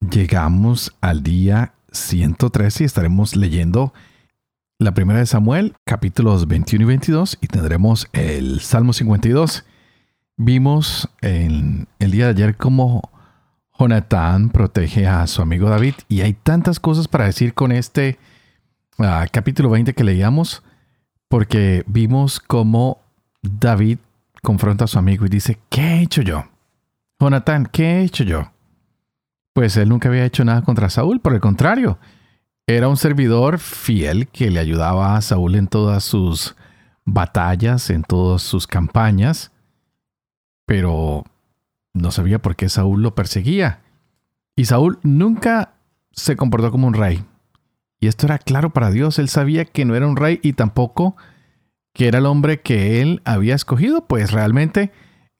Llegamos al día 113 y estaremos leyendo la primera de Samuel, capítulos 21 y 22, y tendremos el Salmo 52. Vimos en el día de ayer cómo Jonatán protege a su amigo David, y hay tantas cosas para decir con este ah, capítulo 20 que leíamos, porque vimos cómo David confronta a su amigo y dice, ¿qué he hecho yo? Jonatán, ¿qué he hecho yo? Pues él nunca había hecho nada contra Saúl, por el contrario, era un servidor fiel que le ayudaba a Saúl en todas sus batallas, en todas sus campañas, pero no sabía por qué Saúl lo perseguía. Y Saúl nunca se comportó como un rey. Y esto era claro para Dios, él sabía que no era un rey y tampoco que era el hombre que él había escogido, pues realmente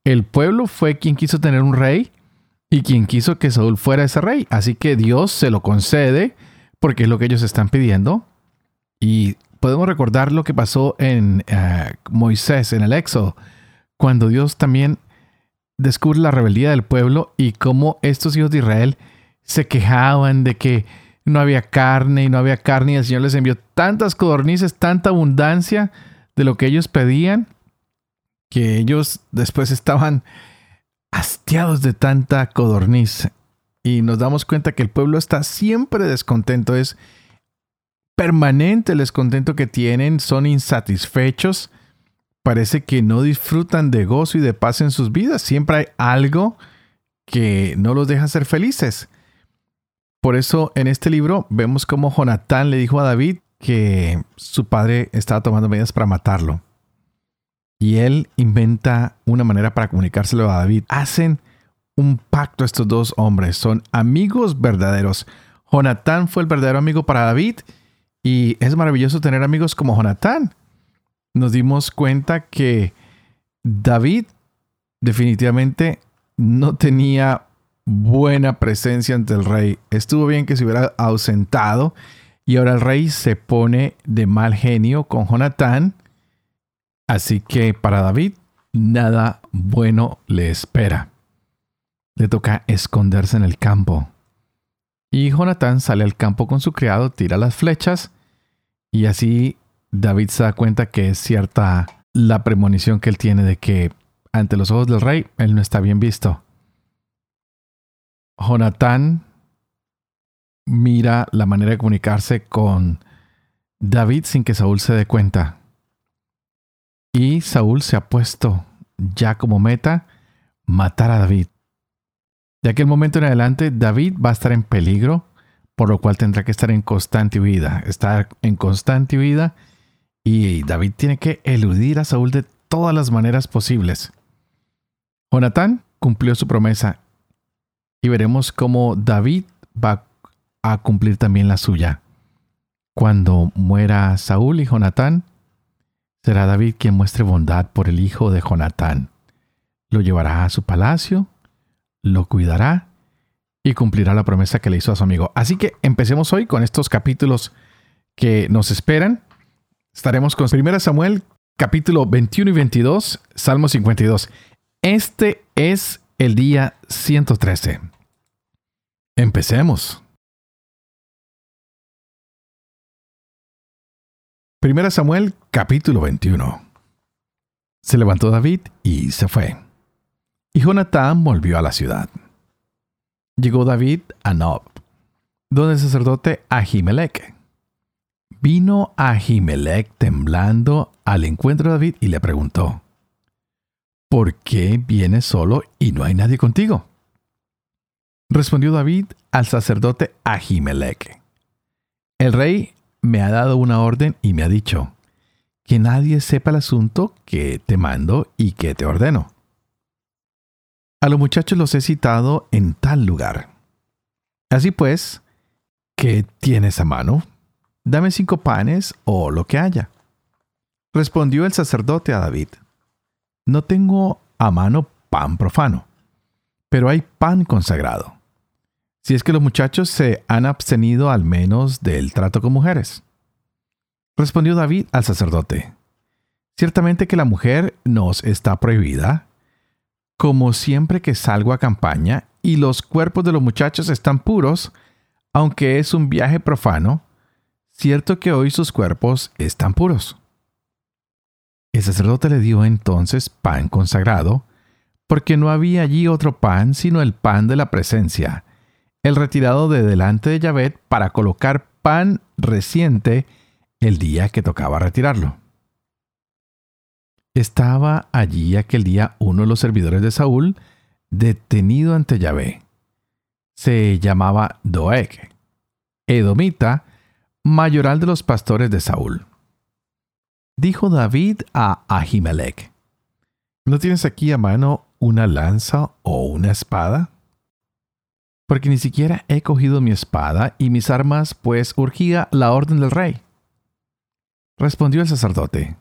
el pueblo fue quien quiso tener un rey y quien quiso que Saúl fuera ese rey. Así que Dios se lo concede porque es lo que ellos están pidiendo. Y podemos recordar lo que pasó en eh, Moisés, en el Éxodo, cuando Dios también descubre la rebeldía del pueblo y cómo estos hijos de Israel se quejaban de que no había carne y no había carne y el Señor les envió tantas codornices, tanta abundancia de lo que ellos pedían, que ellos después estaban hastiados de tanta codorniz y nos damos cuenta que el pueblo está siempre descontento, es permanente el descontento que tienen, son insatisfechos, parece que no disfrutan de gozo y de paz en sus vidas, siempre hay algo que no los deja ser felices. Por eso en este libro vemos cómo Jonatán le dijo a David que su padre estaba tomando medidas para matarlo. Y él inventa una manera para comunicárselo a David. Hacen un pacto estos dos hombres. Son amigos verdaderos. Jonatán fue el verdadero amigo para David. Y es maravilloso tener amigos como Jonatán. Nos dimos cuenta que David definitivamente no tenía buena presencia ante el rey. Estuvo bien que se hubiera ausentado y ahora el rey se pone de mal genio con Jonatán Así que para David nada bueno le espera. Le toca esconderse en el campo. Y Jonatán sale al campo con su criado, tira las flechas y así David se da cuenta que es cierta la premonición que él tiene de que ante los ojos del rey él no está bien visto. Jonatán mira la manera de comunicarse con David sin que Saúl se dé cuenta. Y Saúl se ha puesto ya como meta matar a David. De aquel momento en adelante, David va a estar en peligro, por lo cual tendrá que estar en constante huida. Estar en constante huida y David tiene que eludir a Saúl de todas las maneras posibles. Jonatán cumplió su promesa y veremos cómo David va a cumplir también la suya. Cuando muera Saúl y Jonatán, Será David quien muestre bondad por el hijo de Jonatán. Lo llevará a su palacio, lo cuidará y cumplirá la promesa que le hizo a su amigo. Así que empecemos hoy con estos capítulos que nos esperan. Estaremos con 1 Samuel capítulo 21 y 22, Salmo 52. Este es el día 113. Empecemos. Primera Samuel capítulo 21. Se levantó David y se fue. Y Jonatán volvió a la ciudad. Llegó David a Nob, donde el sacerdote Ahimelech. Vino Ahimelech temblando al encuentro de David y le preguntó, ¿Por qué vienes solo y no hay nadie contigo? Respondió David al sacerdote Ahimelech. El rey me ha dado una orden y me ha dicho, que nadie sepa el asunto que te mando y que te ordeno. A los muchachos los he citado en tal lugar. Así pues, ¿qué tienes a mano? Dame cinco panes o lo que haya. Respondió el sacerdote a David, No tengo a mano pan profano, pero hay pan consagrado. Si es que los muchachos se han abstenido al menos del trato con mujeres. Respondió David al sacerdote, Ciertamente que la mujer nos está prohibida, como siempre que salgo a campaña y los cuerpos de los muchachos están puros, aunque es un viaje profano, cierto que hoy sus cuerpos están puros. El sacerdote le dio entonces pan consagrado, porque no había allí otro pan sino el pan de la presencia, el retirado de delante de Yahvé para colocar pan reciente el día que tocaba retirarlo. Estaba allí aquel día uno de los servidores de Saúl, detenido ante Yahvé. Se llamaba Doeg, edomita, mayoral de los pastores de Saúl. Dijo David a Ahimelech, ¿no tienes aquí a mano una lanza o una espada? Porque ni siquiera he cogido mi espada y mis armas, pues urgía la orden del rey. Respondió el sacerdote,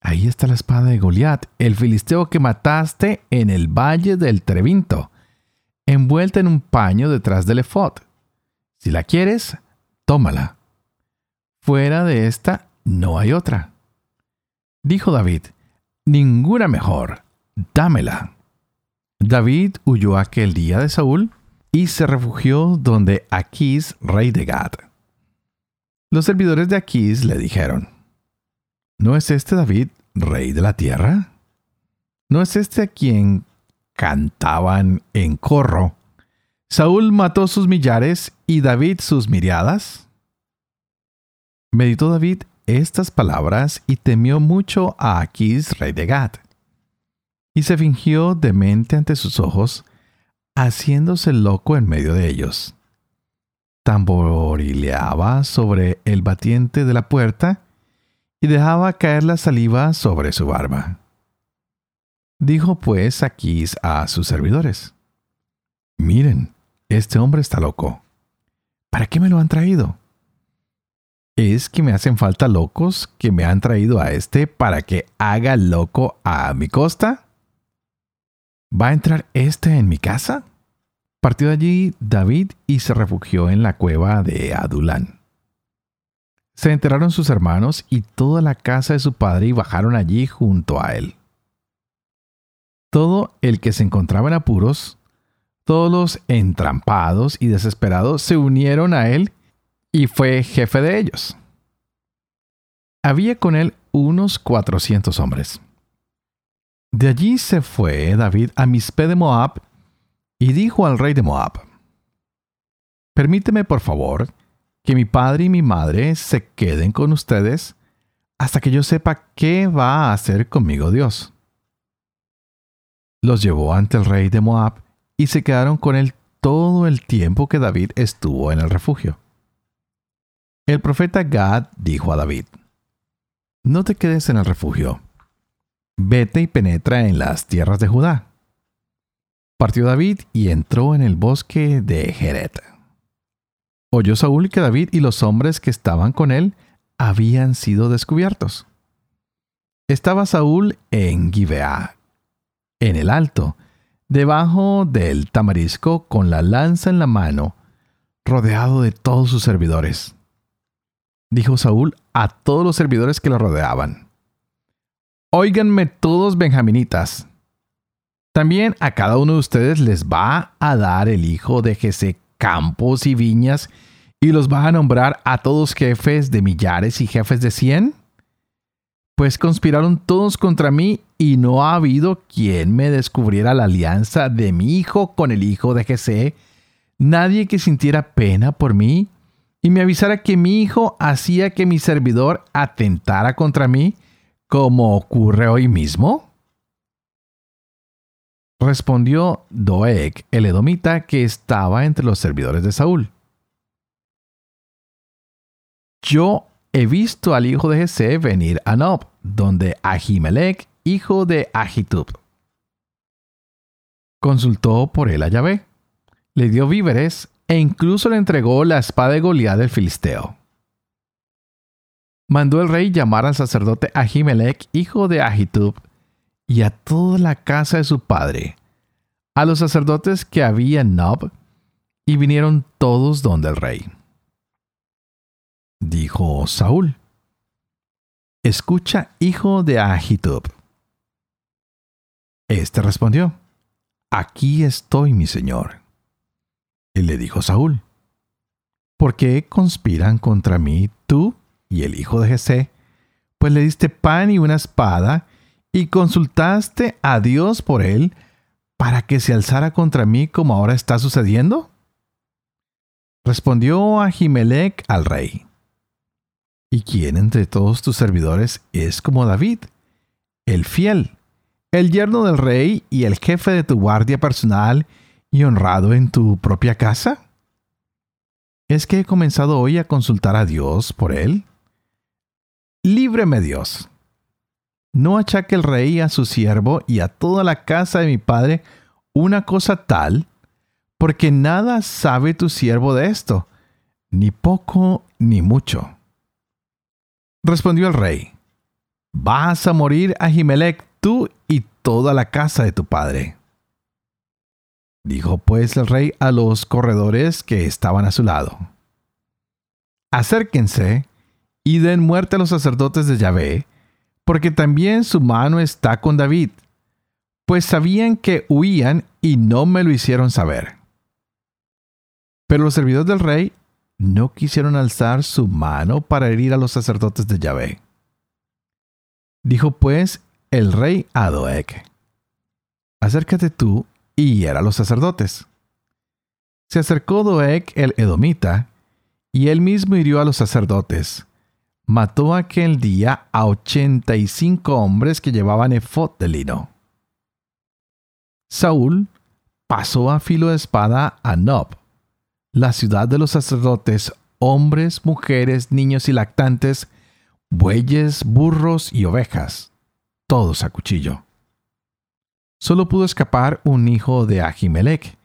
Ahí está la espada de Goliat, el filisteo que mataste en el valle del Trevinto, envuelta en un paño detrás del efod. Si la quieres, tómala. Fuera de esta no hay otra. Dijo David, ninguna mejor, dámela. David huyó aquel día de Saúl y se refugió donde Aquís, rey de Gad. Los servidores de Aquís le dijeron, ¿No es este David rey de la tierra? ¿No es este a quien cantaban en corro? Saúl mató sus millares y David sus miriadas. Meditó David estas palabras y temió mucho a Aquís, rey de Gad. Y se fingió demente ante sus ojos, haciéndose loco en medio de ellos. Tamborileaba sobre el batiente de la puerta y dejaba caer la saliva sobre su barba. Dijo pues Aquís a sus servidores, Miren, este hombre está loco. ¿Para qué me lo han traído? ¿Es que me hacen falta locos que me han traído a este para que haga loco a mi costa? ¿Va a entrar este en mi casa? Partió de allí David y se refugió en la cueva de Adulán. Se enteraron sus hermanos y toda la casa de su padre y bajaron allí junto a él. Todo el que se encontraba en apuros, todos los entrampados y desesperados se unieron a él y fue jefe de ellos. Había con él unos cuatrocientos hombres. De allí se fue David a Mispe de Moab y dijo al rey de Moab, Permíteme por favor que mi padre y mi madre se queden con ustedes hasta que yo sepa qué va a hacer conmigo Dios. Los llevó ante el rey de Moab y se quedaron con él todo el tiempo que David estuvo en el refugio. El profeta Gad dijo a David, No te quedes en el refugio, vete y penetra en las tierras de Judá. Partió David y entró en el bosque de Jeret. Oyó Saúl que David y los hombres que estaban con él habían sido descubiertos. Estaba Saúl en Gibeá, en el alto, debajo del tamarisco con la lanza en la mano, rodeado de todos sus servidores. Dijo Saúl a todos los servidores que lo rodeaban. Óiganme todos benjaminitas. También a cada uno de ustedes les va a dar el hijo de Jesé campos y viñas y los va a nombrar a todos jefes de millares y jefes de cien? Pues conspiraron todos contra mí y no ha habido quien me descubriera la alianza de mi hijo con el hijo de Jesé, nadie que sintiera pena por mí y me avisara que mi hijo hacía que mi servidor atentara contra mí, como ocurre hoy mismo. Respondió Doeg, el edomita, que estaba entre los servidores de Saúl. Yo he visto al hijo de Jesé venir a Nob, donde Ahimelech, hijo de Ahitub. Consultó por él a Yahvé, le dio víveres e incluso le entregó la espada de Goliat del Filisteo. Mandó el rey llamar al sacerdote Ahimelech, hijo de Ahitub, y a toda la casa de su padre, a los sacerdotes que había en Nob, y vinieron todos donde el rey. Dijo Saúl, Escucha, hijo de Ahitub. Este respondió, Aquí estoy, mi señor. Y le dijo Saúl, ¿por qué conspiran contra mí tú y el hijo de Jesé? Pues le diste pan y una espada, y consultaste a Dios por él para que se alzara contra mí como ahora está sucediendo? Respondió Ahimelech al rey. ¿Y quién entre todos tus servidores es como David, el fiel, el yerno del rey y el jefe de tu guardia personal y honrado en tu propia casa? ¿Es que he comenzado hoy a consultar a Dios por él? Líbreme Dios. No achaque el rey a su siervo y a toda la casa de mi padre una cosa tal, porque nada sabe tu siervo de esto, ni poco ni mucho. Respondió el rey, Vas a morir a Jimelec tú y toda la casa de tu padre. Dijo pues el rey a los corredores que estaban a su lado, Acérquense y den muerte a los sacerdotes de Yahvé, porque también su mano está con David, pues sabían que huían y no me lo hicieron saber. Pero los servidores del rey no quisieron alzar su mano para herir a los sacerdotes de Yahvé. Dijo pues el rey a Doeg, acércate tú y hiera a los sacerdotes. Se acercó Doeg el edomita, y él mismo hirió a los sacerdotes. Mató aquel día a ochenta y cinco hombres que llevaban efod de lino. Saúl pasó a filo de espada a Nob, la ciudad de los sacerdotes, hombres, mujeres, niños y lactantes, bueyes, burros y ovejas, todos a cuchillo. Solo pudo escapar un hijo de Ahimelech,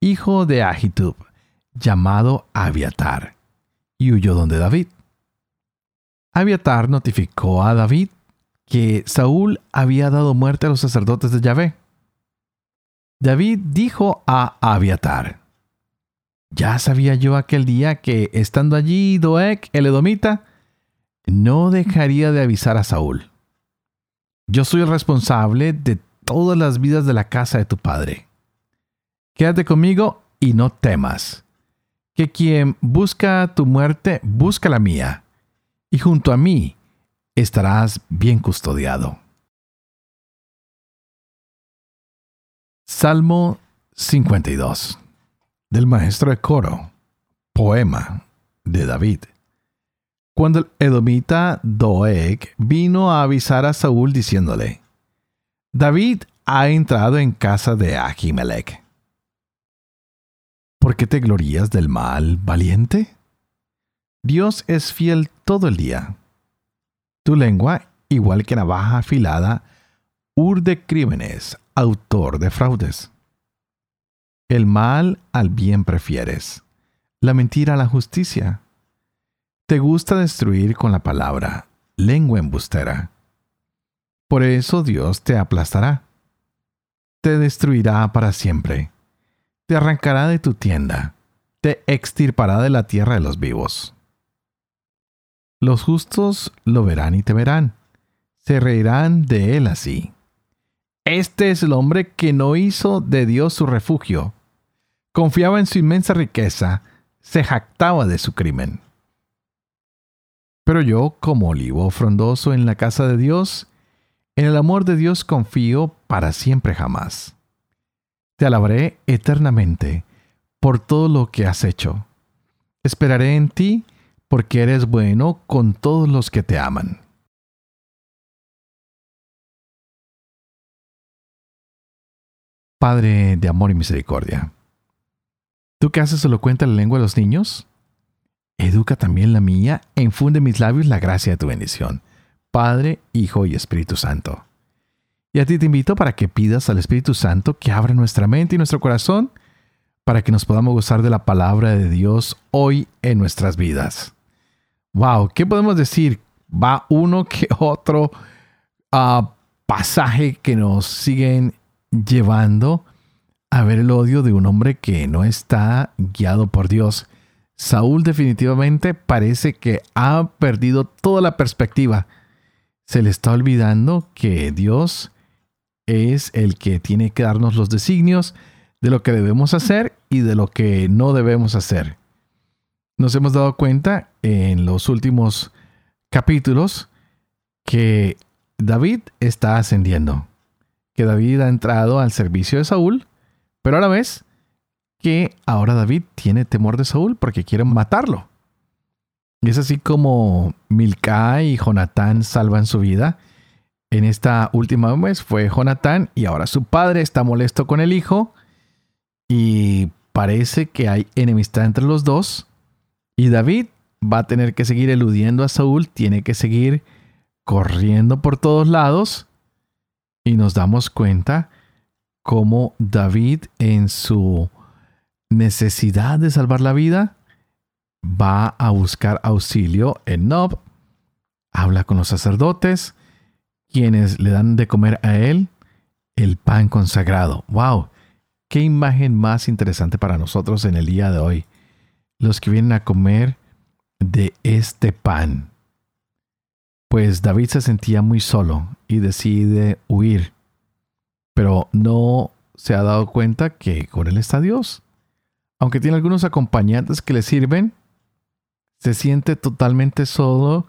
hijo de Ahitub, llamado Abiatar, y huyó donde David. Abiatar notificó a David que Saúl había dado muerte a los sacerdotes de Yahvé. David dijo a Abiatar, ya sabía yo aquel día que, estando allí Doeg, el edomita, no dejaría de avisar a Saúl. Yo soy el responsable de todas las vidas de la casa de tu padre. Quédate conmigo y no temas, que quien busca tu muerte busca la mía, y junto a mí estarás bien custodiado. Salmo 52 del maestro de coro, poema de David. Cuando el edomita Doeg vino a avisar a Saúl diciéndole, David ha entrado en casa de Ahimelech. ¿Por qué te glorías del mal, valiente? Dios es fiel todo el día. Tu lengua, igual que navaja afilada, urde crímenes, autor de fraudes. El mal al bien prefieres, la mentira a la justicia. Te gusta destruir con la palabra, lengua embustera. Por eso Dios te aplastará. Te destruirá para siempre. Te arrancará de tu tienda. Te extirpará de la tierra de los vivos. Los justos lo verán y temerán. Se reirán de él así. Este es el hombre que no hizo de Dios su refugio confiaba en su inmensa riqueza, se jactaba de su crimen. Pero yo, como olivo frondoso en la casa de Dios, en el amor de Dios confío para siempre jamás. Te alabaré eternamente por todo lo que has hecho. Esperaré en ti porque eres bueno con todos los que te aman. Padre de amor y misericordia ¿Tú que haces solo cuenta la lengua de los niños? Educa también la mía e infunde en mis labios la gracia de tu bendición. Padre, Hijo y Espíritu Santo. Y a ti te invito para que pidas al Espíritu Santo que abra nuestra mente y nuestro corazón para que nos podamos gozar de la palabra de Dios hoy en nuestras vidas. Wow, ¿qué podemos decir? Va uno que otro uh, pasaje que nos siguen llevando a ver el odio de un hombre que no está guiado por Dios. Saúl definitivamente parece que ha perdido toda la perspectiva. Se le está olvidando que Dios es el que tiene que darnos los designios de lo que debemos hacer y de lo que no debemos hacer. Nos hemos dado cuenta en los últimos capítulos que David está ascendiendo, que David ha entrado al servicio de Saúl, pero a la vez que ahora David tiene temor de Saúl porque quiere matarlo. Y es así como Milca y Jonatán salvan su vida. En esta última vez fue Jonatán y ahora su padre está molesto con el hijo y parece que hay enemistad entre los dos. Y David va a tener que seguir eludiendo a Saúl, tiene que seguir corriendo por todos lados. Y nos damos cuenta cómo David en su necesidad de salvar la vida va a buscar auxilio en Nob, habla con los sacerdotes, quienes le dan de comer a él el pan consagrado. ¡Wow! Qué imagen más interesante para nosotros en el día de hoy. Los que vienen a comer de este pan. Pues David se sentía muy solo y decide huir. Pero no se ha dado cuenta que con él está Dios. Aunque tiene algunos acompañantes que le sirven, se siente totalmente solo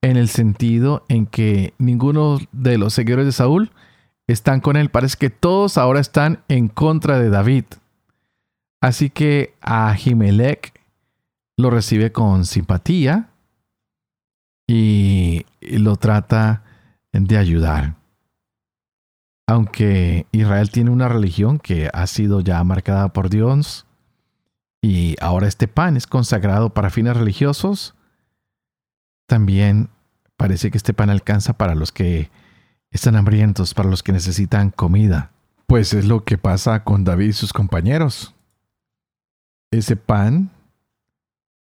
en el sentido en que ninguno de los seguidores de Saúl están con él. Parece que todos ahora están en contra de David. Así que Ahimelech lo recibe con simpatía y lo trata de ayudar. Aunque Israel tiene una religión que ha sido ya marcada por Dios y ahora este pan es consagrado para fines religiosos, también parece que este pan alcanza para los que están hambrientos para los que necesitan comida. Pues es lo que pasa con David y sus compañeros. Ese pan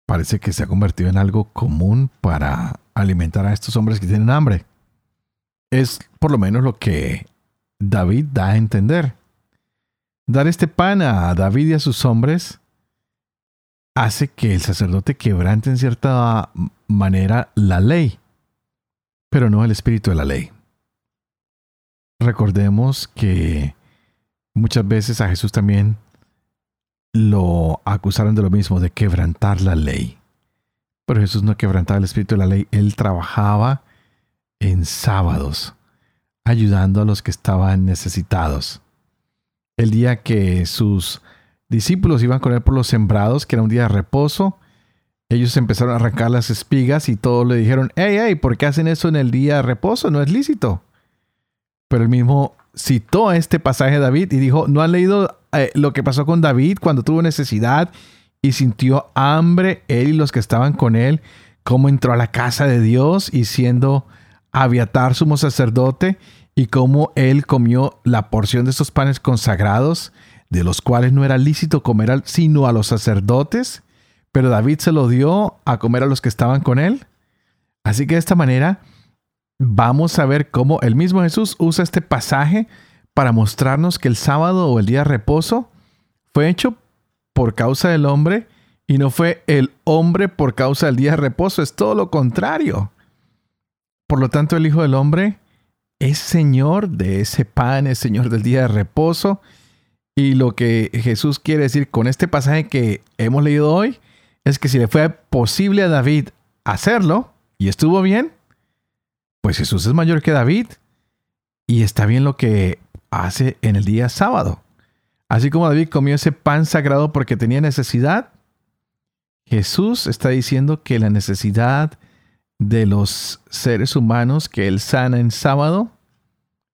parece que se ha convertido en algo común para alimentar a estos hombres que tienen hambre. Es por lo menos lo que David da a entender. Dar este pan a David y a sus hombres hace que el sacerdote quebrante en cierta manera la ley, pero no el espíritu de la ley. Recordemos que muchas veces a Jesús también lo acusaron de lo mismo, de quebrantar la ley. Pero Jesús no quebrantaba el espíritu de la ley, él trabajaba en sábados, ayudando a los que estaban necesitados. El día que sus discípulos iban con él por los sembrados, que era un día de reposo, ellos empezaron a arrancar las espigas y todos le dijeron, hey, hey, ¿por qué hacen eso en el día de reposo? No es lícito. Pero él mismo citó este pasaje de David y dijo, ¿no han leído eh, lo que pasó con David cuando tuvo necesidad y sintió hambre, él y los que estaban con él, cómo entró a la casa de Dios y siendo Aviatar sumo sacerdote y cómo él comió la porción de estos panes consagrados, de los cuales no era lícito comer sino a los sacerdotes, pero David se lo dio a comer a los que estaban con él. Así que de esta manera vamos a ver cómo el mismo Jesús usa este pasaje para mostrarnos que el sábado o el día de reposo fue hecho por causa del hombre y no fue el hombre por causa del día de reposo, es todo lo contrario. Por lo tanto, el Hijo del Hombre es Señor de ese pan, es Señor del día de reposo. Y lo que Jesús quiere decir con este pasaje que hemos leído hoy es que si le fue posible a David hacerlo y estuvo bien, pues Jesús es mayor que David y está bien lo que hace en el día sábado. Así como David comió ese pan sagrado porque tenía necesidad, Jesús está diciendo que la necesidad de los seres humanos que él sana en sábado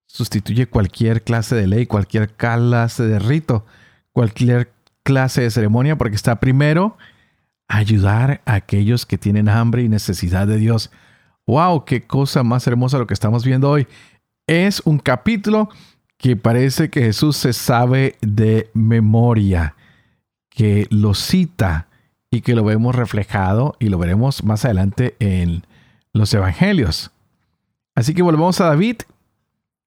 sustituye cualquier clase de ley, cualquier clase de rito, cualquier clase de ceremonia, porque está primero ayudar a aquellos que tienen hambre y necesidad de Dios wow, qué cosa más hermosa lo que estamos viendo hoy. Es un capítulo que parece que Jesús se sabe de memoria. que lo cita y que lo vemos reflejado y lo veremos más adelante en los evangelios. Así que volvemos a David,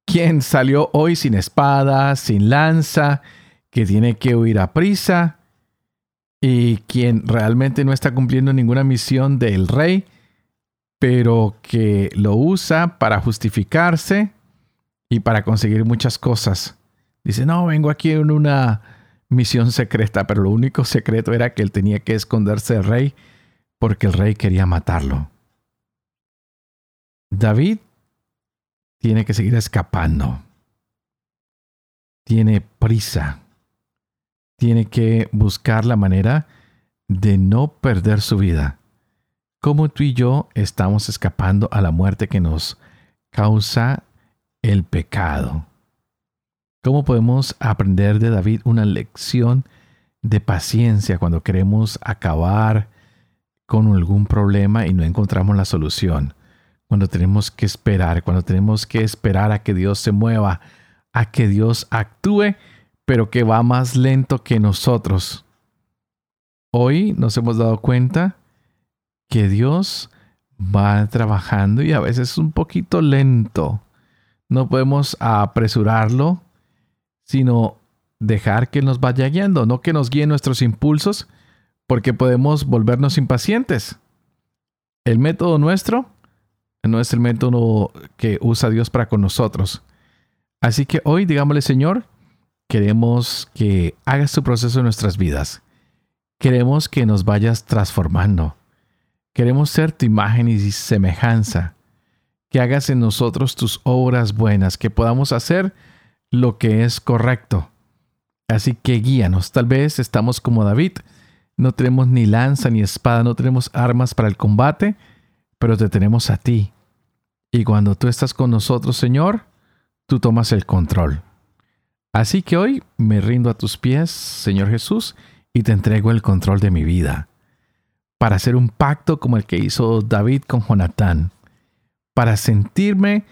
quien salió hoy sin espada, sin lanza, que tiene que huir a prisa y quien realmente no está cumpliendo ninguna misión del rey, pero que lo usa para justificarse y para conseguir muchas cosas. Dice, no, vengo aquí en una misión secreta, pero lo único secreto era que él tenía que esconderse del rey porque el rey quería matarlo. David tiene que seguir escapando. Tiene prisa. Tiene que buscar la manera de no perder su vida. Como tú y yo estamos escapando a la muerte que nos causa el pecado. ¿Cómo podemos aprender de David una lección de paciencia cuando queremos acabar con algún problema y no encontramos la solución? Cuando tenemos que esperar, cuando tenemos que esperar a que Dios se mueva, a que Dios actúe, pero que va más lento que nosotros. Hoy nos hemos dado cuenta que Dios va trabajando y a veces un poquito lento. No podemos apresurarlo, sino dejar que nos vaya guiando, no que nos guíen nuestros impulsos, porque podemos volvernos impacientes. El método nuestro no es el método que usa Dios para con nosotros. Así que hoy, digámosle, Señor, queremos que hagas tu proceso en nuestras vidas. Queremos que nos vayas transformando. Queremos ser tu imagen y semejanza. Que hagas en nosotros tus obras buenas, que podamos hacer lo que es correcto. Así que guíanos. Tal vez estamos como David. No tenemos ni lanza ni espada, no tenemos armas para el combate, pero te tenemos a ti. Y cuando tú estás con nosotros, Señor, tú tomas el control. Así que hoy me rindo a tus pies, Señor Jesús, y te entrego el control de mi vida, para hacer un pacto como el que hizo David con Jonatán, para sentirme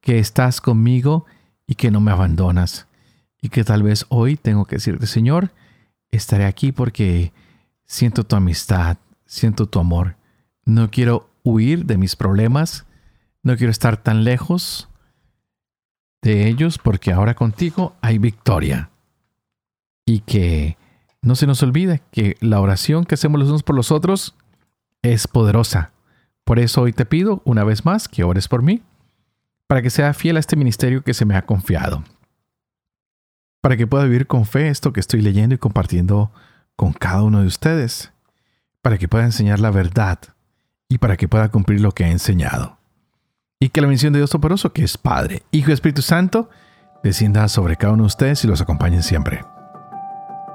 que estás conmigo y que no me abandonas. Y que tal vez hoy tengo que decirte, Señor, estaré aquí porque siento tu amistad, siento tu amor. No quiero huir de mis problemas, no quiero estar tan lejos de ellos porque ahora contigo hay victoria. Y que no se nos olvide que la oración que hacemos los unos por los otros es poderosa. Por eso hoy te pido una vez más que ores por mí para que sea fiel a este ministerio que se me ha confiado. Para que pueda vivir con fe esto que estoy leyendo y compartiendo con cada uno de ustedes. Para que pueda enseñar la verdad y para que pueda cumplir lo que ha enseñado. Y que la bendición de Dios Toporoso, que es Padre, Hijo y Espíritu Santo, descienda sobre cada uno de ustedes y los acompañe siempre.